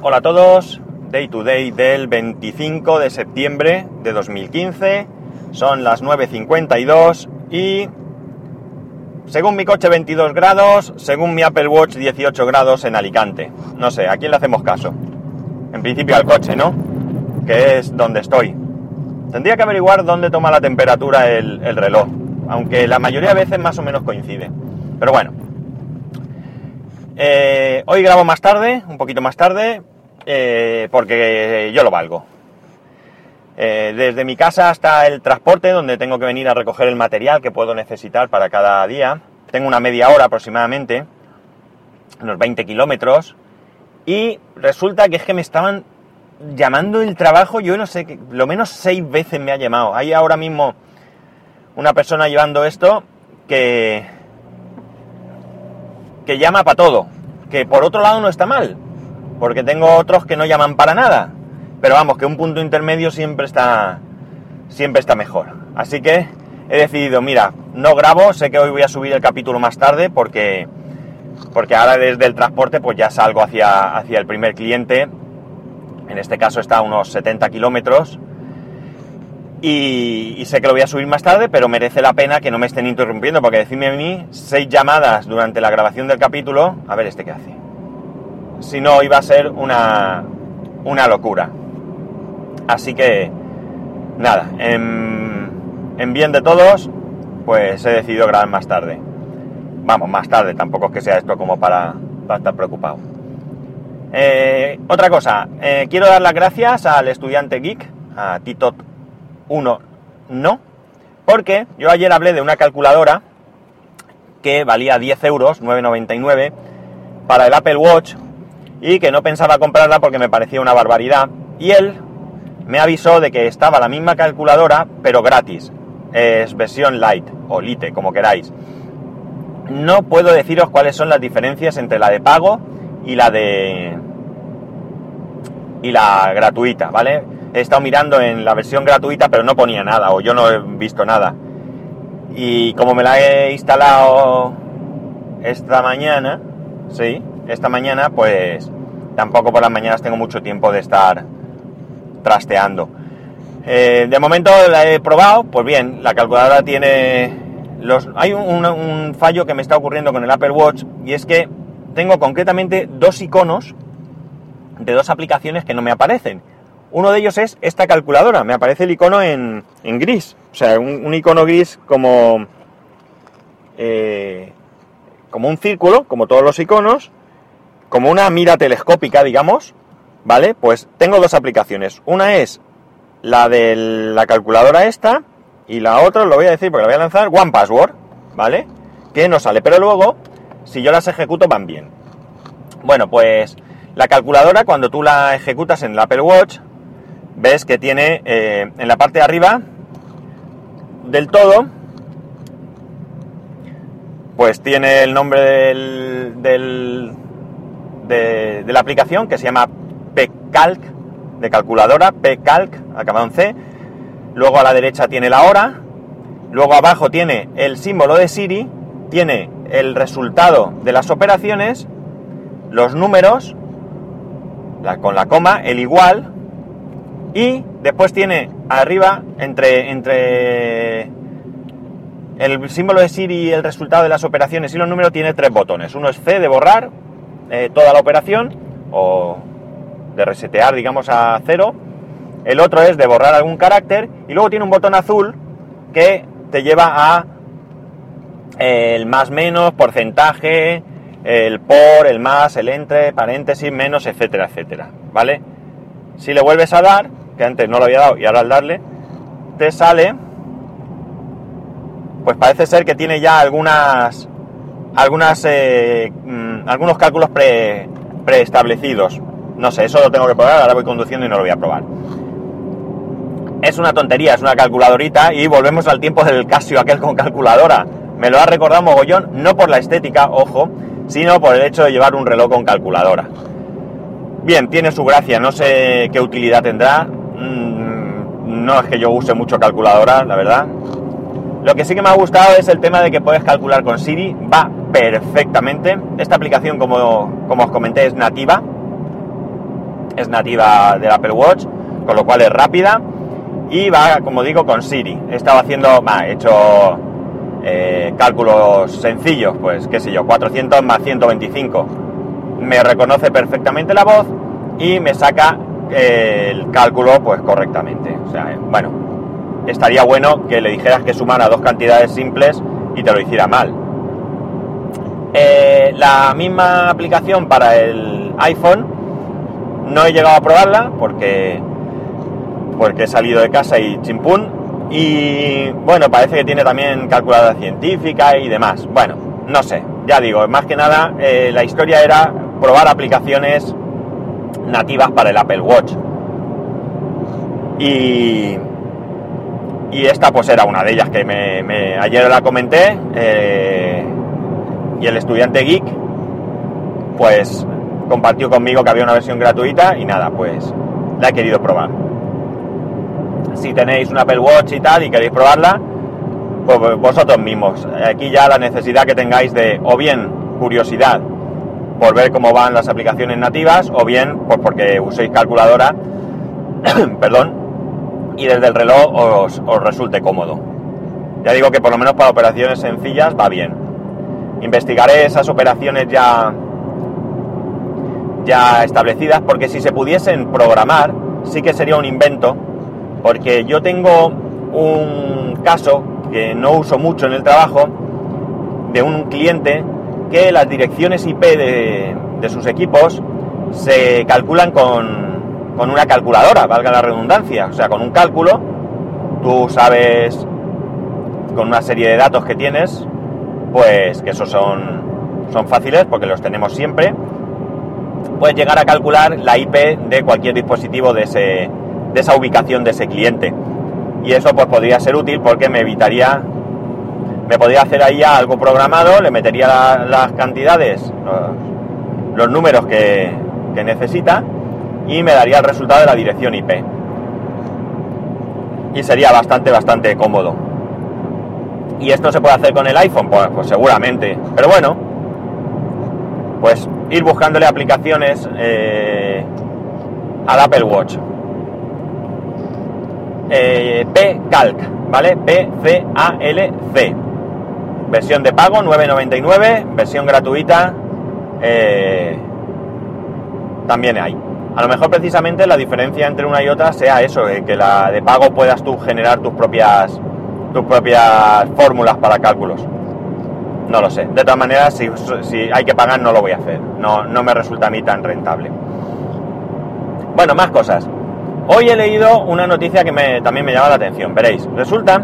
Hola a todos, Day to Day del 25 de septiembre de 2015, son las 9.52 y según mi coche 22 grados, según mi Apple Watch 18 grados en Alicante. No sé, ¿a quién le hacemos caso? En principio al coche, ¿no? Que es donde estoy. Tendría que averiguar dónde toma la temperatura el, el reloj, aunque la mayoría de veces más o menos coincide. Pero bueno, eh, hoy grabo más tarde, un poquito más tarde, eh, porque yo lo valgo. Eh, desde mi casa hasta el transporte, donde tengo que venir a recoger el material que puedo necesitar para cada día, tengo una media hora aproximadamente, unos 20 kilómetros, y resulta que es que me estaban llamando el trabajo, yo no sé, lo menos seis veces me ha llamado. Hay ahora mismo una persona llevando esto que que llama para todo, que por otro lado no está mal, porque tengo otros que no llaman para nada, pero vamos, que un punto intermedio siempre está, siempre está mejor. Así que he decidido, mira, no grabo, sé que hoy voy a subir el capítulo más tarde porque, porque ahora desde el transporte pues ya salgo hacia, hacia el primer cliente, en este caso está a unos 70 kilómetros, y, sé que lo voy a subir más tarde, pero merece la pena que no me estén interrumpiendo, porque decirme a mí seis llamadas durante la grabación del capítulo, a ver este qué hace. Si no, iba a ser una, una locura. Así que, nada, en, en, bien de todos, pues he decidido grabar más tarde. Vamos, más tarde, tampoco es que sea esto como para, para estar preocupado. Eh, otra cosa, eh, quiero dar las gracias al estudiante geek, a Titot uno no, porque yo ayer hablé de una calculadora que valía 10 euros, 9,99, para el Apple Watch y que no pensaba comprarla porque me parecía una barbaridad. Y él me avisó de que estaba la misma calculadora, pero gratis. Es versión light o lite, como queráis. No puedo deciros cuáles son las diferencias entre la de pago y la de... y la gratuita, ¿vale? He estado mirando en la versión gratuita, pero no ponía nada, o yo no he visto nada. Y como me la he instalado esta mañana, sí, esta mañana, pues tampoco por las mañanas tengo mucho tiempo de estar trasteando. Eh, de momento la he probado, pues bien, la calculadora tiene los... Hay un, un fallo que me está ocurriendo con el Apple Watch y es que tengo concretamente dos iconos de dos aplicaciones que no me aparecen. Uno de ellos es esta calculadora, me aparece el icono en, en gris, o sea, un, un icono gris como, eh, como un círculo, como todos los iconos, como una mira telescópica, digamos, ¿vale? Pues tengo dos aplicaciones. Una es la de la calculadora esta, y la otra, lo voy a decir porque la voy a lanzar, One Password, ¿vale? Que no sale, pero luego, si yo las ejecuto, van bien. Bueno, pues la calculadora, cuando tú la ejecutas en el Apple Watch, ves que tiene eh, en la parte de arriba del todo, pues tiene el nombre del, de, la aplicación que se llama pcalc, de calculadora, pcalc, acabado en C. Luego a la derecha tiene la hora. Luego abajo tiene el símbolo de Siri, tiene el resultado de las operaciones, los números, con la coma, el igual, y después tiene arriba, entre, entre el símbolo de Siri y el resultado de las operaciones y los números, tiene tres botones. Uno es C de borrar eh, toda la operación o de resetear, digamos, a cero. El otro es de borrar algún carácter. Y luego tiene un botón azul que te lleva a el más menos, porcentaje, el por, el más, el entre, paréntesis, menos, etcétera, etcétera. ¿Vale? Si le vuelves a dar, que antes no lo había dado y ahora al darle, te sale, pues parece ser que tiene ya algunas, algunas, eh, mmm, algunos cálculos pre, preestablecidos. No sé, eso lo tengo que probar, ahora voy conduciendo y no lo voy a probar. Es una tontería, es una calculadorita y volvemos al tiempo del Casio aquel con calculadora. Me lo ha recordado mogollón, no por la estética, ojo, sino por el hecho de llevar un reloj con calculadora. Bien, tiene su gracia, no sé qué utilidad tendrá. Mm, no es que yo use mucho calculadora, la verdad. Lo que sí que me ha gustado es el tema de que puedes calcular con Siri, va perfectamente. Esta aplicación, como, como os comenté, es nativa. es nativa del Apple Watch, con lo cual es rápida y va, como digo, con Siri. He estado haciendo, he hecho eh, cálculos sencillos, pues qué sé yo, 400 más 125. Me reconoce perfectamente la voz y me saca el cálculo pues correctamente. O sea, bueno, estaría bueno que le dijeras que sumara dos cantidades simples y te lo hiciera mal. Eh, la misma aplicación para el iPhone no he llegado a probarla porque porque he salido de casa y chimpún y bueno parece que tiene también calculadora científica y demás bueno no sé ya digo más que nada eh, la historia era probar aplicaciones nativas para el Apple Watch y y esta pues era una de ellas que me, ayer la comenté eh, y el estudiante geek pues compartió conmigo que había una versión gratuita y nada, pues la he querido probar. Si tenéis un Apple Watch y tal y queréis probarla, pues vosotros mismos. Aquí ya la necesidad que tengáis de o bien curiosidad por ver cómo van las aplicaciones nativas o bien pues porque uséis calculadora, perdón, y desde el reloj os, os resulte cómodo. Ya digo que por lo menos para operaciones sencillas va bien. Investigaré esas operaciones ya ya establecidas, porque si se pudiesen programar, sí que sería un invento, porque yo tengo un caso que no uso mucho en el trabajo, de un cliente que las direcciones IP de, sus equipos se calculan con, con una calculadora, valga la redundancia, o sea, con un cálculo, tú sabes con una serie de datos que tienes, pues que esos son, son fáciles porque los tenemos siempre, puedes llegar a calcular la IP de cualquier dispositivo de, ese, de esa ubicación de ese cliente. Y eso pues podría ser útil porque me evitaría, me podría hacer ahí algo programado, le metería las cantidades, los, números que, necesita y me daría el resultado de la dirección IP. Y sería bastante, bastante cómodo. ¿Y esto se puede hacer con el iPhone? Pues, pues seguramente. Pero bueno, pues ir buscándole aplicaciones eh, al Apple Watch. Eh, P-Calc, ¿vale? P-C-A-L-C. Versión de pago 9.99, versión gratuita eh, también hay. A lo mejor precisamente la diferencia entre una y otra sea eso, que la de pago puedas tú generar tus propias tus propias fórmulas para cálculos. No lo sé. De todas maneras, si, hay que pagar, no lo voy a hacer. No, no me resulta a mí tan rentable. Bueno, más cosas. Hoy he leído una noticia que me, también me llama la atención. Veréis, resulta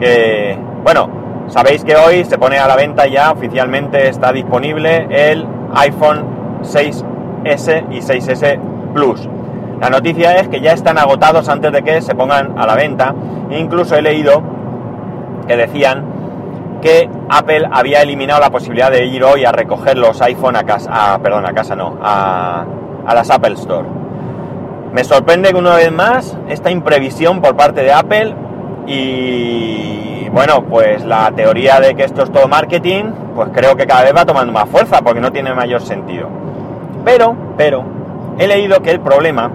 que, bueno, sabéis que hoy se pone a la venta ya oficialmente, está disponible el iPhone 6S y 6S Plus. La noticia es que ya están agotados antes de que se pongan a la venta. Incluso he leído que decían que Apple había eliminado la posibilidad de ir hoy a recoger los iPhone a casa, perdón, a casa no, a, a las Apple Store. Me sorprende que una vez más esta imprevisión por parte de Apple y bueno, pues la teoría de que esto es todo marketing, pues creo que cada vez va tomando más fuerza porque no tiene mayor sentido. Pero, pero, he leído que el problema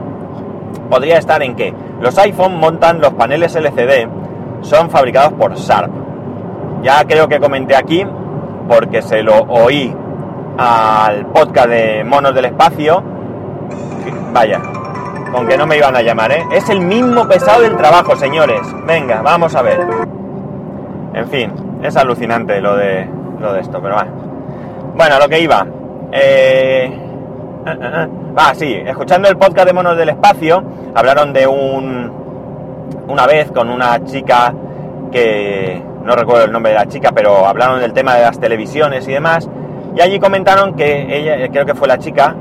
podría estar en que los iPhone montan los paneles LCD, son fabricados por Sharp ya creo que comenté aquí, porque se lo oí al podcast de Monos del Espacio. Vaya, con que no me iban a llamar, ¿eh? Es el mismo pesado del trabajo, señores. Venga, vamos a ver. En fin, es alucinante lo de, lo de esto, pero va. Bueno, lo que iba. Eh... Ah, sí, escuchando el podcast de Monos del Espacio, hablaron de un... una vez con una chica que no recuerdo el nombre de la chica, pero hablaron del tema de las televisiones y demás, y allí comentaron que ella, creo que fue la chica,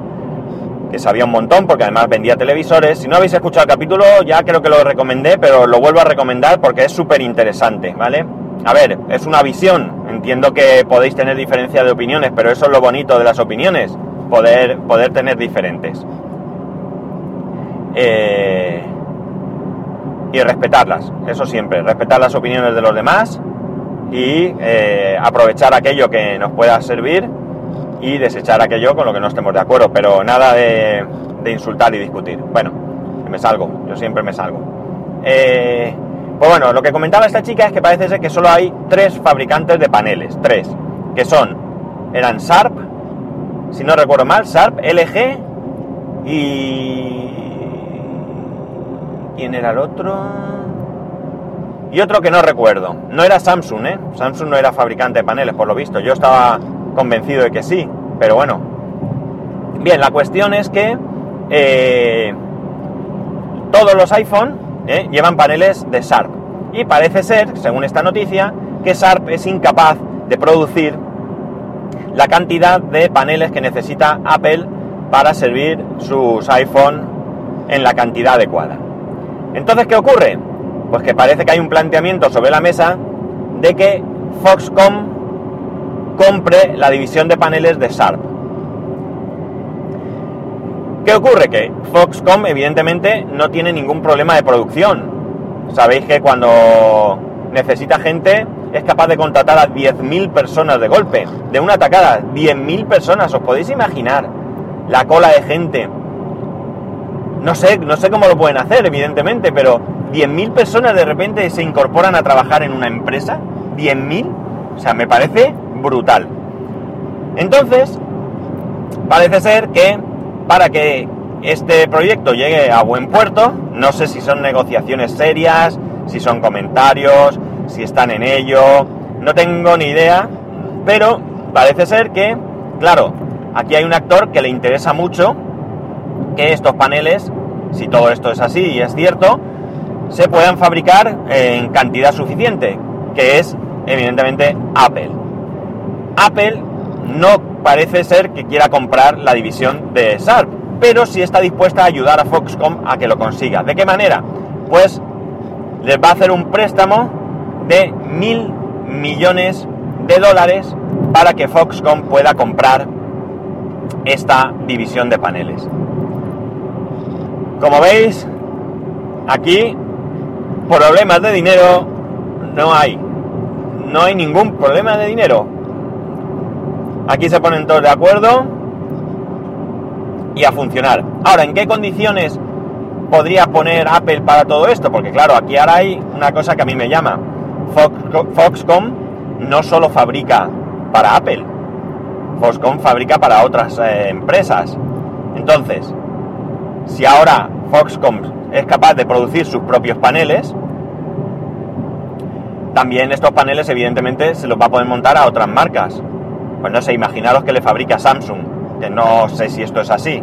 que sabía un montón, porque además vendía televisores. Si no habéis escuchado el capítulo, ya creo que lo recomendé, pero lo vuelvo a recomendar porque es súper interesante, ¿vale? A ver, es una visión, entiendo que podéis tener diferencia de opiniones, pero eso es lo bonito de las opiniones, poder, poder tener diferentes. Eh, y respetarlas, eso siempre, respetar las opiniones de los demás y eh, aprovechar aquello que nos pueda servir y desechar aquello con lo que no estemos de acuerdo. Pero nada de, insultar y discutir. Bueno, me salgo, yo siempre me salgo. Eh, pues bueno, lo que comentaba esta chica es que parece ser que solo hay tres fabricantes de paneles, tres, que son, eran Sharp, si no recuerdo mal, Sharp, LG y... ¿Quién era el otro? Y otro que no recuerdo. No era Samsung, ¿eh? Samsung no era fabricante de paneles, por lo visto. Yo estaba convencido de que sí, pero bueno. Bien, la cuestión es que eh, todos los iPhone ¿eh? llevan paneles de Sharp. Y parece ser, según esta noticia, que Sharp es incapaz de producir la cantidad de paneles que necesita Apple para servir sus iPhone en la cantidad adecuada. Entonces, ¿qué ocurre? Pues que parece que hay un planteamiento sobre la mesa de que Foxconn compre la división de paneles de Sharp. ¿Qué ocurre? Que Foxconn evidentemente no tiene ningún problema de producción. Sabéis que cuando necesita gente es capaz de contratar a 10.000 personas de golpe, de una atacada. 10.000 personas, ¿os podéis imaginar la cola de gente? No sé, no sé cómo lo pueden hacer, evidentemente, pero 10.000 personas de repente se incorporan a trabajar en una empresa. 10.000, o sea, me parece brutal. Entonces, parece ser que para que este proyecto llegue a buen puerto, no sé si son negociaciones serias, si son comentarios, si están en ello, no tengo ni idea, pero parece ser que, claro, aquí hay un actor que le interesa mucho que estos paneles, si todo esto es así y es cierto, se puedan fabricar en cantidad suficiente, que es evidentemente Apple. Apple no parece ser que quiera comprar la división de Sharp, pero sí está dispuesta a ayudar a Foxconn a que lo consiga. ¿De qué manera? Pues les va a hacer un préstamo de mil millones de dólares para que Foxconn pueda comprar esta división de paneles. Como veis, aquí problemas de dinero no hay. No hay ningún problema de dinero. Aquí se ponen todos de acuerdo y a funcionar. Ahora, ¿en qué condiciones podría poner Apple para todo esto? Porque claro, aquí ahora hay una cosa que a mí me llama. Foxconn no solo fabrica para Apple, Foxconn fabrica para otras eh, empresas. Entonces, si ahora Foxconn es capaz de producir sus propios paneles, también estos paneles evidentemente se los va a poder montar a otras marcas. Pues no sé, imaginaros que le fabrica Samsung, que no sé si esto es así.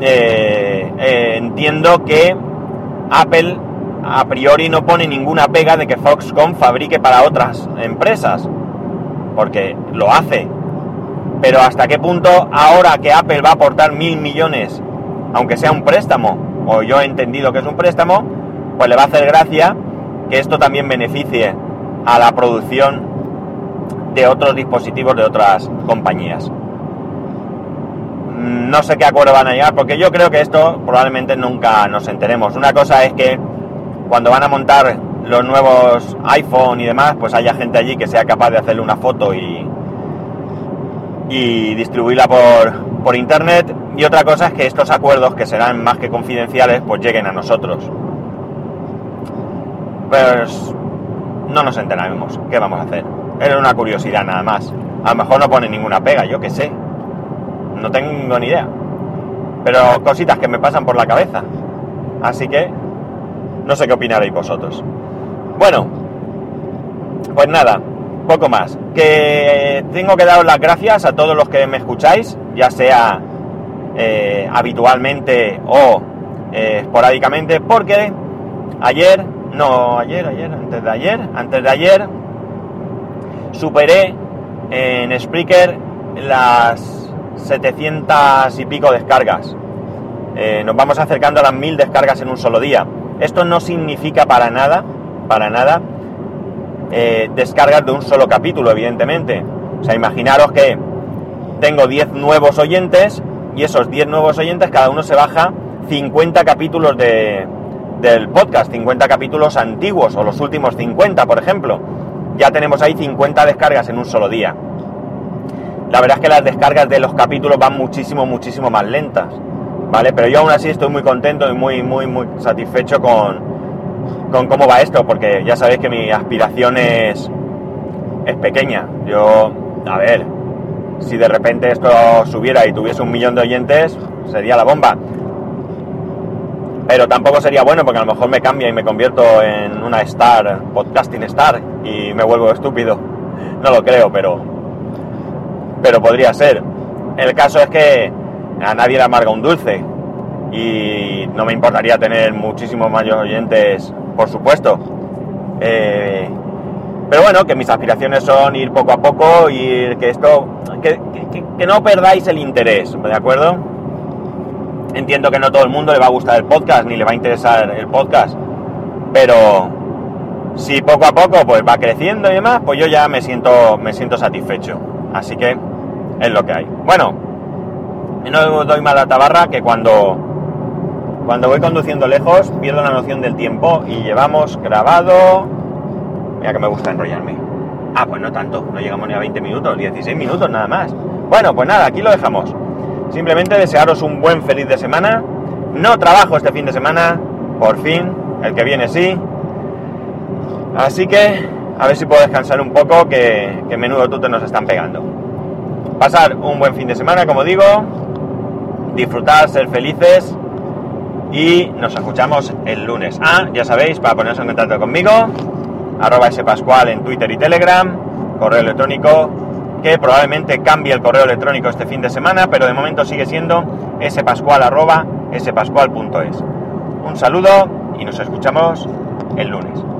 Eh, eh, entiendo que Apple a priori no pone ninguna pega de que Foxconn fabrique para otras empresas, porque lo hace. Pero hasta qué punto ahora que Apple va a aportar mil millones, aunque sea un préstamo, o yo he entendido que es un préstamo, pues le va a hacer gracia que esto también beneficie a la producción de otros dispositivos de otras compañías. Mm, no sé qué acuerdo van a llegar, porque yo creo que esto probablemente nunca nos enteremos. Una cosa es que cuando van a montar los nuevos iPhone y demás, pues haya gente allí que sea capaz de hacerle una foto y, y distribuirla por, por internet. Y otra cosa es que estos acuerdos, que serán más que confidenciales, pues lleguen a nosotros. Pues no nos enteraremos. ¿Qué vamos a hacer? Era una curiosidad nada más. A lo mejor no pone ninguna pega, yo qué sé. No tengo ni idea. Pero cositas que me pasan por la cabeza. Así que no sé qué opinaréis vosotros. Bueno, pues nada, poco más. Que tengo que daros las gracias a todos los que me escucháis, ya sea eh, habitualmente o eh, esporádicamente, porque ayer, no, ayer, ayer, antes de ayer, antes de ayer, superé en Spreaker las 700 y pico descargas. Eh, nos vamos acercando a las 1000 descargas en un solo día. Esto no significa para nada, para nada, eh, descargas de un solo capítulo, evidentemente. O sea, imaginaros que tengo 10 nuevos oyentes y esos 10 nuevos oyentes, cada uno se baja 50 capítulos de, del podcast, 50 capítulos antiguos o los últimos 50, por ejemplo ya tenemos ahí 50 descargas en un solo día. la verdad es que las descargas de los capítulos van muchísimo, muchísimo más lentas, ¿vale? Pero yo aún así estoy muy contento y muy, muy, muy satisfecho con, con cómo va esto, porque ya sabéis que mi aspiración es, es pequeña. Yo, a ver, si de repente esto subiera y tuviese un millón de oyentes, sería la bomba. Pero tampoco sería bueno porque a lo mejor me cambia y me convierto en una star, podcasting star, y me vuelvo estúpido. No lo creo, pero. Pero podría ser. El caso es que a nadie le amarga un dulce. Y no me importaría tener muchísimos mayores oyentes, por supuesto. Eh, pero bueno, que mis aspiraciones son ir poco a poco, y que esto. Que no perdáis el interés, ¿de acuerdo? Entiendo que no todo el mundo le va a gustar el podcast ni le va a interesar el podcast, pero si poco a poco pues va creciendo y demás, pues yo ya me siento, me siento satisfecho. Así que es lo que hay. Bueno, no doy más la tabarra que cuando, cuando voy conduciendo lejos pierdo la noción del tiempo y llevamos grabado... Mira que me gusta enrollarme. Ah, pues no tanto, no llegamos ni a 20 minutos, 16 minutos nada más. Bueno, pues nada, aquí lo dejamos. Simplemente desearos un buen feliz de semana. No trabajo este fin de semana, por fin, el que viene sí. Así que a ver si puedo descansar un poco, que, que menudo tute nos están pegando. Pasar un buen fin de semana, como digo, disfrutar, ser felices y nos escuchamos el lunes. Ah, ya sabéis, para poneros en contacto conmigo, arroba spascual en Twitter y Telegram, correo electrónico que probablemente cambie el correo electrónico este fin de semana, pero de momento sigue siendo spascual.spascual.es. Un saludo y nos escuchamos el lunes.